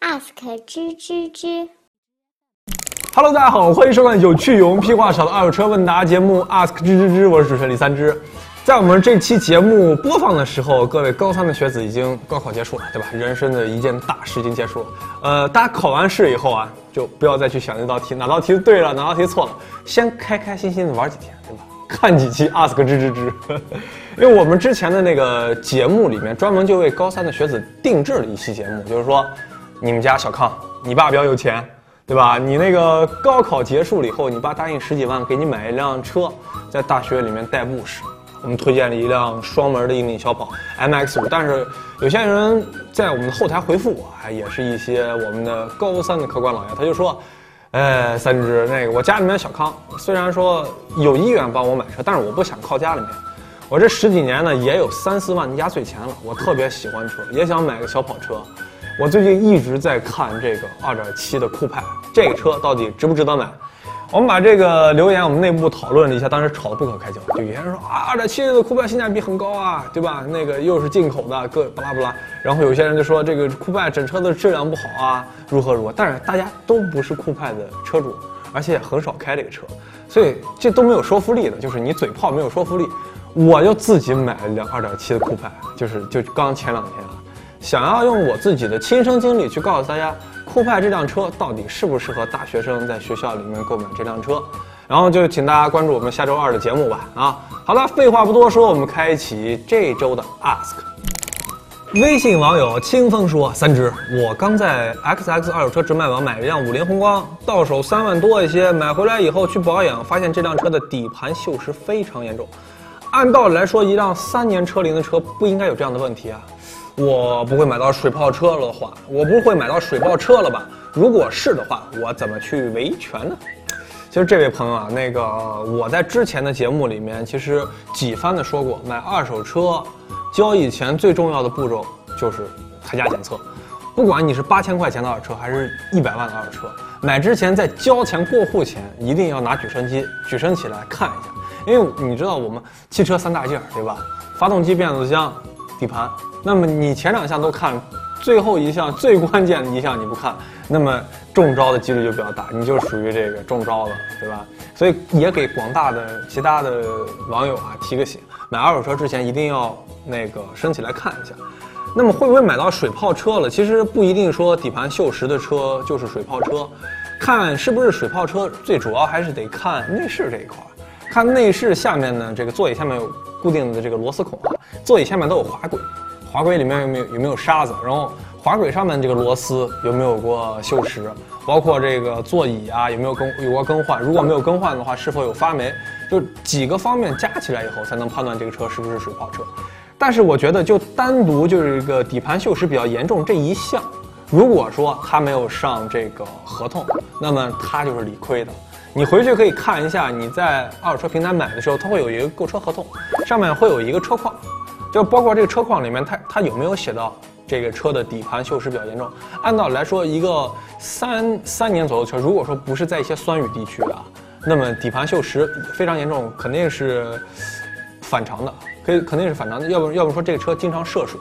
ask 吱吱吱。Hello，大家好，欢迎收看有趣有、屁话少的二手车问答节目 Ask 吱吱吱，我是主持人李三枝。在我们这期节目播放的时候，各位高三的学子已经高考结束了，对吧？人生的一件大事已经结束了。呃，大家考完试以后啊，就不要再去想那道题，哪道题对了，哪道题错了，先开开心心的玩几天，对吧？看几期 Ask 吱吱吱，因为我们之前的那个节目里面专门就为高三的学子定制了一期节目，就是说，你们家小康，你爸比较有钱，对吧？你那个高考结束了以后，你爸答应十几万给你买一辆车，在大学里面代步使。我们推荐了一辆双门的硬顶小跑 MX 五，但是有些人在我们的后台回复我，还也是一些我们的高三的客官老爷，他就说，呃，三只那个我家里面小康，虽然说有意愿帮我买车，但是我不想靠家里面。我这十几年呢，也有三四万的压岁钱了，我特别喜欢车，也想买个小跑车。我最近一直在看这个2.7的酷派，这个车到底值不值得买？我们把这个留言我们内部讨论了一下，当时吵得不可开交。就有些人说啊，2.7的酷派性价比很高啊，对吧？那个又是进口的，各巴拉巴拉。然后有些人就说这个酷派整车的质量不好啊，如何如何。但是大家都不是酷派的车主，而且也很少开这个车，所以这都没有说服力的，就是你嘴炮没有说服力。我就自己买了辆2.7的酷派，就是就刚前两天啊。想要用我自己的亲身经历去告诉大家，酷派这辆车到底适不适合大学生在学校里面购买这辆车，然后就请大家关注我们下周二的节目吧。啊，好了，废话不多说，我们开启这周的 Ask。微信网友清风说：“三只，我刚在 XX 二手车直卖网买了一辆五菱宏光，到手三万多一些，买回来以后去保养，发现这辆车的底盘锈蚀非常严重。按道理来说，一辆三年车龄的车不应该有这样的问题啊。”我不会买到水泡车了的话，我不会买到水泡车了吧？如果是的话，我怎么去维权呢？其实这位朋友啊，那个我在之前的节目里面其实几番的说过，买二手车交易前最重要的步骤就是胎价检测。不管你是八千块钱的二手车，还是一百万的二手车，买之前在交钱过户前一定要拿举升机举升起来看一下，因为你知道我们汽车三大件儿对吧？发动机、变速箱、底盘。那么你前两项都看，最后一项最关键的一项你不看，那么中招的几率就比较大，你就属于这个中招了，对吧？所以也给广大的其他的网友啊提个醒，买二手车之前一定要那个升起来看一下。那么会不会买到水泡车了？其实不一定说底盘锈蚀的车就是水泡车，看是不是水泡车，最主要还是得看内饰这一块，看内饰下面呢，这个座椅下面有固定的这个螺丝孔啊，座椅下面都有滑轨。滑轨里面有没有有没有沙子？然后滑轨上面这个螺丝有没有过锈蚀？包括这个座椅啊有没有更有过更换？如果没有更换的话，是否有发霉？就几个方面加起来以后，才能判断这个车是不是水泡车。但是我觉得，就单独就是一个底盘锈蚀比较严重这一项，如果说它没有上这个合同，那么它就是理亏的。你回去可以看一下，你在二手车平台买的时候，它会有一个购车合同，上面会有一个车况。就包括这个车况里面，它它有没有写到这个车的底盘锈蚀比较严重？按道理来说，一个三三年左右的车，如果说不是在一些酸雨地区啊，那么底盘锈蚀非常严重，肯定是反常的，可以肯定是反常的。要不要不说这个车经常涉水，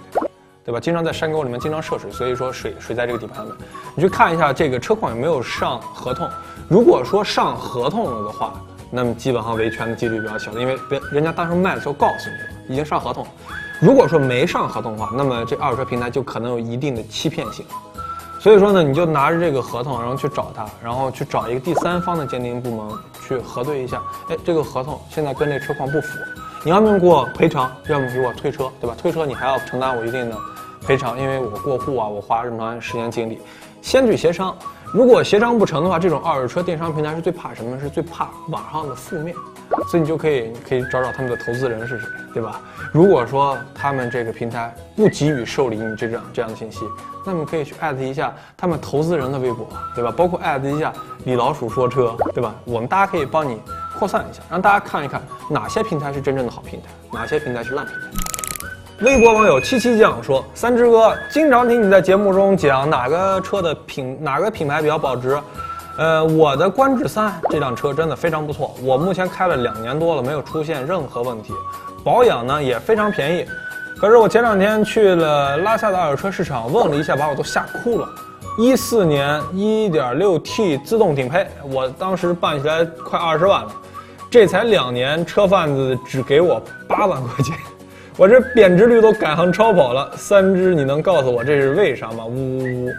对吧？经常在山沟里面经常涉水，所以说水水在这个底盘里面。你去看一下这个车况有没有上合同，如果说上合同了的话。那么基本上维权的几率比较小，因为别人家当时卖的时候告诉你了，已经上合同。如果说没上合同的话，那么这二手车平台就可能有一定的欺骗性。所以说呢，你就拿着这个合同，然后去找他，然后去找一个第三方的鉴定部门去核对一下。哎，这个合同现在跟这车况不符，你要么给我赔偿，要么给我退车，对吧？退车你还要承担我一定的赔偿，因为我过户啊，我花这么长时间精力，先去协商。如果协商不成的话，这种二手车电商平台是最怕什么？是最怕网上的负面，所以你就可以可以找找他们的投资人是谁，对吧？如果说他们这个平台不给予受理你这样这样的信息，那么可以去艾特一下他们投资人的微博，对吧？包括艾特一下李老鼠说车，对吧？我们大家可以帮你扩散一下，让大家看一看哪些平台是真正的好平台，哪些平台是烂平台。微博网友七七酱说：“三只哥，经常听你在节目中讲哪个车的品哪个品牌比较保值。呃，我的观致三这辆车真的非常不错，我目前开了两年多了，没有出现任何问题，保养呢也非常便宜。可是我前两天去了拉萨的二手车市场，问了一下，把我都吓哭了。一四年一点六 T 自动顶配，我当时办起来快二十万了，这才两年，车贩子只给我八万块钱，我这贬值率都赶上超跑了。三只，你能告诉我这是为啥吗？呜呜呜！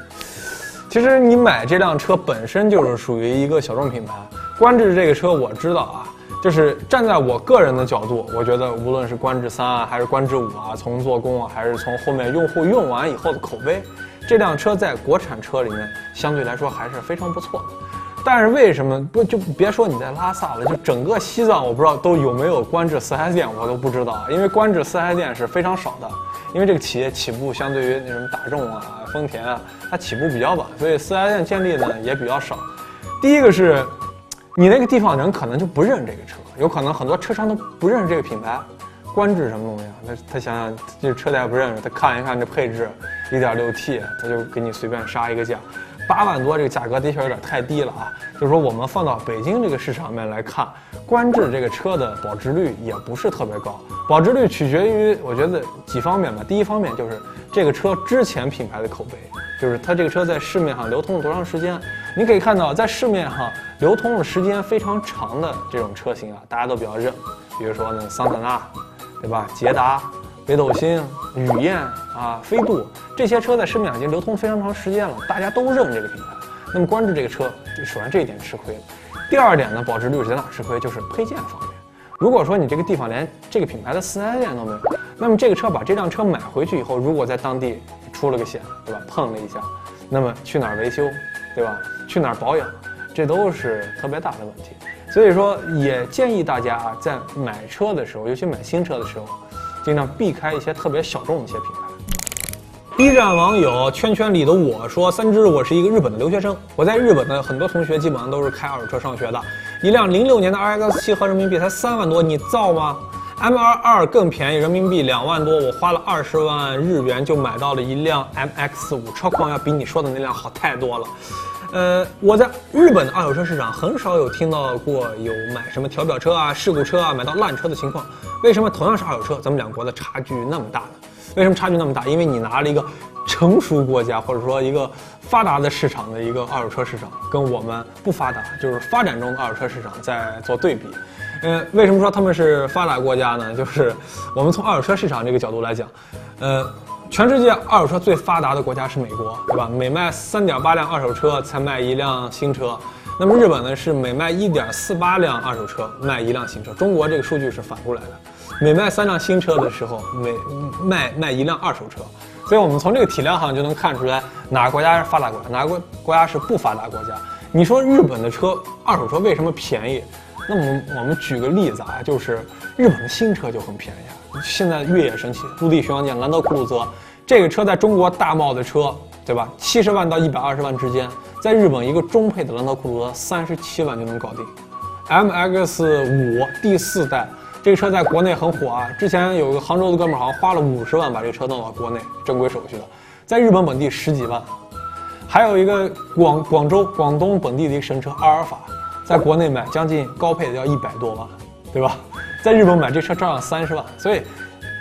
其实你买这辆车本身就是属于一个小众品牌，观致这个车我知道啊。就是站在我个人的角度，我觉得无论是观致三啊，还是观致五啊，从做工啊，还是从后面用户用完以后的口碑，这辆车在国产车里面相对来说还是非常不错的。但是为什么不就别说你在拉萨了，就整个西藏我不知道都有没有观致四 S 店，我都不知道，因为观致四 S 店是非常少的，因为这个企业起步相对于那什么大众啊、丰田啊，它起步比较晚，所以四 S 店建立的也比较少。第一个是。你那个地方人可能就不认这个车，有可能很多车商都不认识这个品牌，观致什么东西啊？他他想想，这车他也不认识，他看一看这配置，一点六 T，他就给你随便杀一个价，八万多这个价格的确有点太低了啊。就是说我们放到北京这个市场面来看，观致这个车的保值率也不是特别高，保值率取决于我觉得几方面吧。第一方面就是这个车之前品牌的口碑，就是它这个车在市面上流通了多长时间。你可以看到，在市面上流通的时间非常长的这种车型啊，大家都比较认，比如说那桑塔纳，对吧？捷达、北斗星、雨燕啊、飞度这些车在市面上已经流通非常长时间了，大家都认这个品牌。那么关注这个车，首先这一点吃亏了。第二点呢，保值率是在哪吃亏？就是配件方面。如果说你这个地方连这个品牌的四 S 店都没有，那么这个车把这辆车买回去以后，如果在当地出了个险，对吧？碰了一下，那么去哪儿维修，对吧？去哪儿保养，这都是特别大的问题，所以说也建议大家啊，在买车的时候，尤其买新车的时候，尽量避开一些特别小众的一些品牌。B 站网友圈圈里的我说：“三只，我是一个日本的留学生，我在日本的很多同学基本上都是开二手车上学的。一辆零六年的 RX 七合人民币才三万多，你造吗？M R 二更便宜，人民币两万多，我花了二十万日元就买到了一辆 MX 五，车况要比你说的那辆好太多了。”呃，我在日本的二手车市场很少有听到过有买什么调表车啊、事故车啊、买到烂车的情况。为什么同样是二手车，咱们两国的差距那么大呢？为什么差距那么大？因为你拿了一个成熟国家或者说一个发达的市场的一个二手车市场，跟我们不发达，就是发展中的二手车市场在做对比。呃，为什么说他们是发达国家呢？就是我们从二手车市场这个角度来讲，呃。全世界二手车最发达的国家是美国，对吧？每卖三点八辆二手车才卖一辆新车。那么日本呢，是每卖一点四八辆二手车卖一辆新车。中国这个数据是反过来的，每卖三辆新车的时候，每卖卖一辆二手车。所以我们从这个体量上就能看出来，哪个国家是发达国家，哪个国国家是不发达国家。你说日本的车二手车为什么便宜？那么我们举个例子啊，就是日本的新车就很便宜。现在越野神器，陆地巡洋舰兰德酷路泽，这个车在中国大贸的车，对吧？七十万到一百二十万之间，在日本一个中配的兰德酷路泽三十七万就能搞定。MX 五第四代这个车在国内很火啊，之前有个杭州的哥们儿好像花了五十万把这个车弄到国内正规手续的，在日本本地十几万。还有一个广广州广东本地的一个神车阿尔法，在国内买将近高配的要一百多万，对吧？在日本买这车照样三十万，所以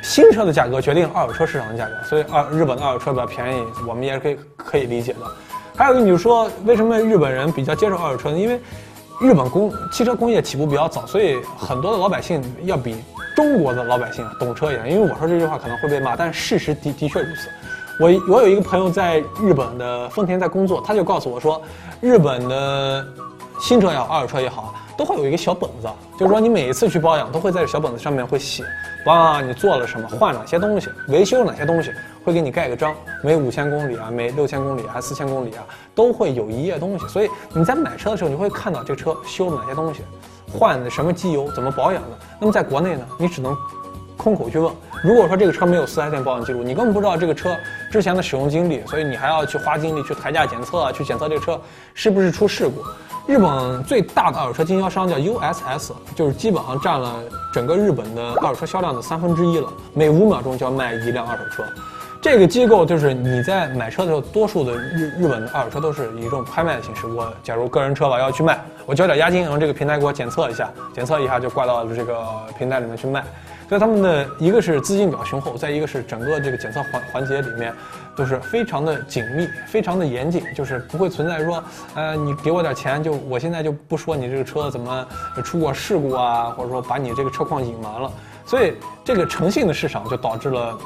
新车的价格决定二手车市场的价格，所以二日本的二手车比较便宜，我们也是可以可以理解的。还有一个，你就说为什么日本人比较接受二手车呢？因为日本工汽车工业起步比较早，所以很多的老百姓要比中国的老百姓懂车一点。因为我说这句话可能会被骂，但事实的的确如此。我我有一个朋友在日本的丰田在工作，他就告诉我说，日本的新车也好，二手车也好。都会有一个小本子，就是说你每一次去保养，都会在这小本子上面会写，哇你做了什么，换哪些东西，维修哪些东西，会给你盖个章。每五千公里啊，每六千公里啊四千公里啊，都会有一页东西。所以你在买车的时候，你会看到这车修了哪些东西，换的什么机油，怎么保养的。那么在国内呢，你只能空口去问。如果说这个车没有四 S 店保养记录，你根本不知道这个车之前的使用经历，所以你还要去花精力去抬价检测啊，去检测这个车是不是出事故。日本最大的二手车经销商叫 USS，就是基本上占了整个日本的二手车销量的三分之一了，每五秒钟就要卖一辆二手车。这个机构就是你在买车的时候，多数的日日本的二手车都是以这种拍卖的形式。我假如个人车吧要去卖，我交点押金，让这个平台给我检测一下，检测一下就挂到这个平台里面去卖。所以他们的一个是资金比较雄厚，再一个是整个这个检测环环节里面都是非常的紧密，非常的严谨，就是不会存在说，呃，你给我点钱就我现在就不说你这个车怎么出过事故啊，或者说把你这个车况隐瞒了。所以这个诚信的市场就导致了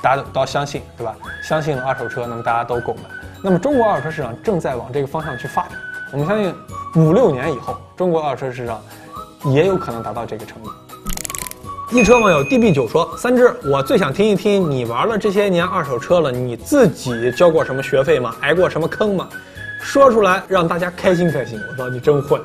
大家都相信，对吧？相信二手车，那么大家都购买。那么中国二手车市场正在往这个方向去发展，我们相信五六年以后，中国二手车市场也有可能达到这个程度。一车网友 DB 九说：“三只，我最想听一听你玩了这些年二手车了，你自己交过什么学费吗？挨过什么坑吗？说出来让大家开心开心。”我说你真会。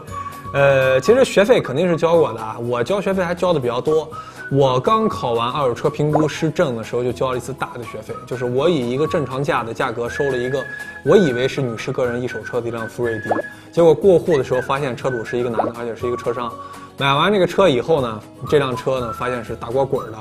呃，其实学费肯定是交过的啊，我交学费还交的比较多。我刚考完二手车评估师证的时候，就交了一次大的学费，就是我以一个正常价的价格收了一个，我以为是女士个人一手车的一辆福瑞迪，结果过户的时候发现车主是一个男的，而且是一个车商。买完这个车以后呢，这辆车呢发现是打过滚的，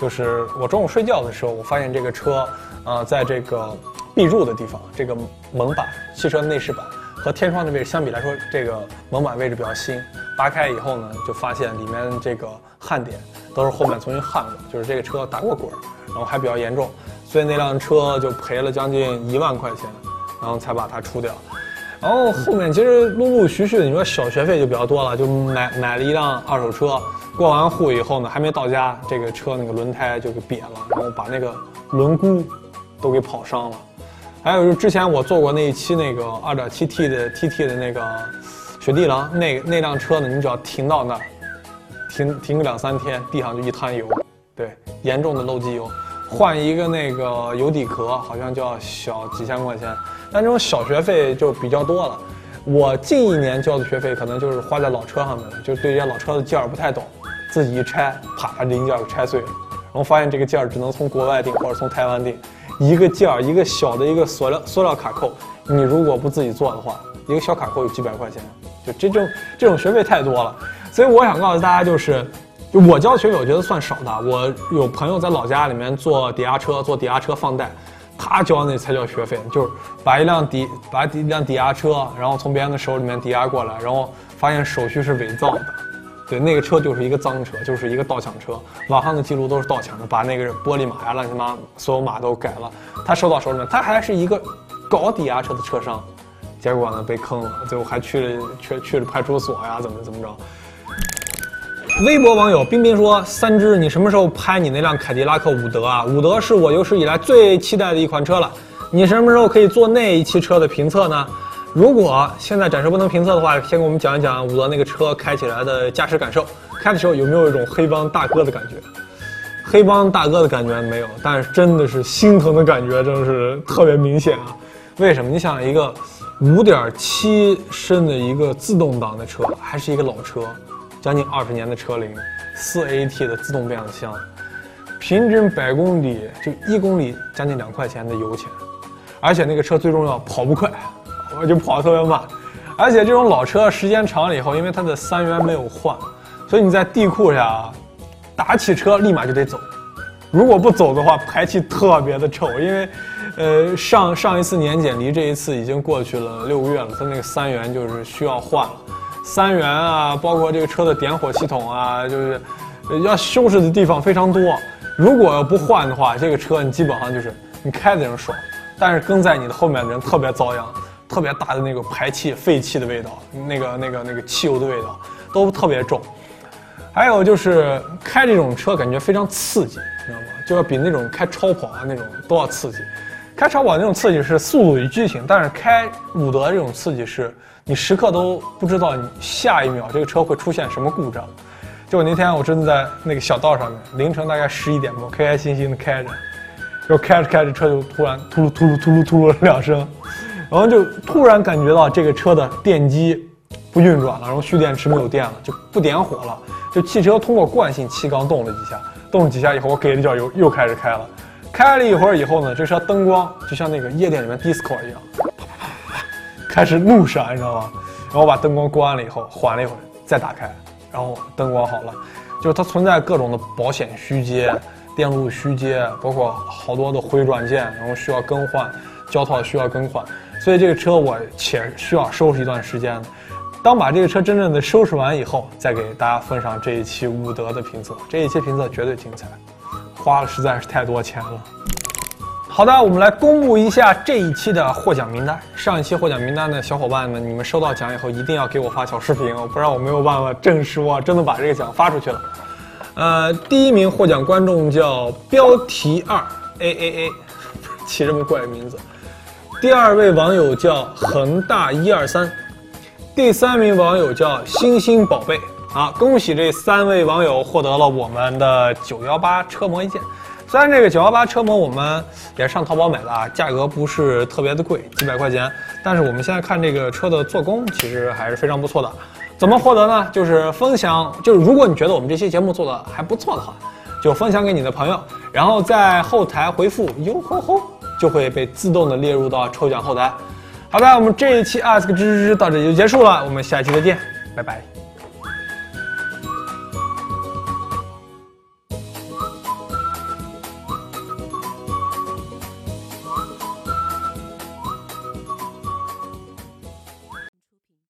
就是我中午睡觉的时候，我发现这个车，啊，在这个壁柱的地方，这个门板，汽车内饰板和天窗的位置相比来说，这个门板位置比较新。扒开以后呢，就发现里面这个焊点都是后面重新焊过，就是这个车打过滚，然后还比较严重，所以那辆车就赔了将近一万块钱，然后才把它出掉。然后后面其实陆陆续续的，你说小学费就比较多了，就买买了一辆二手车，过完户以后呢，还没到家，这个车那个轮胎就给瘪了，然后把那个轮毂都给跑伤了。还有就是之前我做过那一期那个 2.7T 的 TT 的那个雪地狼，那那辆车呢，你只要停到那儿，停停个两三天，地上就一滩油，对，严重的漏机油，换一个那个油底壳好像就要小几千块钱。但这种小学费就比较多了，我近一年交的学费可能就是花在老车上面了，就对这些老车的件儿不太懂，自己一拆，啪，把零件给拆碎了，然后发现这个件儿只能从国外订或者从台湾订，一个件儿一个小的一个塑料塑料卡扣，你如果不自己做的话，一个小卡扣有几百块钱，就这种这种学费太多了，所以我想告诉大家就是，我交的学费我觉得算少的，我有朋友在老家里面做抵押车，做抵押车放贷。他交那才叫学费，就是把一辆抵把一辆抵押车，然后从别人的手里面抵押过来，然后发现手续是伪造的，对，那个车就是一个赃车，就是一个盗抢车，网上的记录都是盗抢的，把那个玻璃码呀、乱七八糟所有码都改了。他收到手里面，他还是一个搞抵押车的车商，结果呢被坑了，最后还去了去去了派出所呀，怎么怎么着。微博网友冰冰说：“三只，你什么时候拍你那辆凯迪拉克伍德啊？伍德是我有史以来最期待的一款车了。你什么时候可以做那一期车的评测呢？如果现在暂时不能评测的话，先给我们讲一讲伍德那个车开起来的驾驶感受。开的时候有没有一种黑帮大哥的感觉？黑帮大哥的感觉没有，但是真的是心疼的感觉，真的是特别明显啊！为什么？你想一个五点七升的一个自动挡的车，还是一个老车。”将近二十年的车龄，四 AT 的自动变速箱，平均百公里就一公里将近两块钱的油钱，而且那个车最重要跑不快，我就跑得特别慢，而且这种老车时间长了以后，因为它的三元没有换，所以你在地库下打起车立马就得走，如果不走的话排气特别的臭，因为，呃上上一次年检离这一次已经过去了六个月了，它那个三元就是需要换了。三元啊，包括这个车的点火系统啊，就是要修饰的地方非常多。如果不换的话，这个车你基本上就是你开的人爽，但是跟在你的后面的人特别遭殃，特别大的那个排气、废气的味道，那个、那个、那个汽油的味道都特别重。还有就是开这种车感觉非常刺激，你知道吗？就要比那种开超跑啊那种都要刺激。开超跑那种刺激是速度与激情，但是开伍德这种刺激是。你时刻都不知道你下一秒这个车会出现什么故障。就我那天我真的在那个小道上面，凌晨大概十一点多，开开心心的开着，就开着开着车就突然突噜突噜突噜突噜两声，然后就突然感觉到这个车的电机不运转了，然后蓄电池没有电了，就不点火了。就汽车通过惯性气缸动了几下，动了几下以后，我给了脚油，又开始开了。开了一会儿以后呢，这车灯光就像那个夜店里面 disco 一样。啪啪啪啪开始怒闪，你知道吗？然后把灯光关了以后，缓了一会儿，再打开，然后灯光好了。就是它存在各种的保险虚接、电路虚接，包括好多的回转件，然后需要更换，胶套需要更换。所以这个车我且需要收拾一段时间。当把这个车真正的收拾完以后，再给大家分上这一期伍德的评测。这一期评测绝对精彩，花了实在是太多钱了。好的，我们来公布一下这一期的获奖名单。上一期获奖名单的小伙伴们，你们收到奖以后一定要给我发小视频哦，不然我没有办法证实我真的把这个奖发出去了。呃，第一名获奖观众叫标题二 A A A，起这么怪的名字。第二位网友叫恒大一二三，第三名网友叫星星宝贝。啊，恭喜这三位网友获得了我们的九幺八车模一件。虽然这个九幺八车模我们也上淘宝买的啊，价格不是特别的贵，几百块钱。但是我们现在看这个车的做工，其实还是非常不错的。怎么获得呢？就是分享，就是如果你觉得我们这期节目做的还不错的话，就分享给你的朋友，然后在后台回复“哟吼吼”，就会被自动的列入到抽奖后台。好的，我们这一期 Ask 吱吱吱到这里就结束了，我们下期再见，拜拜。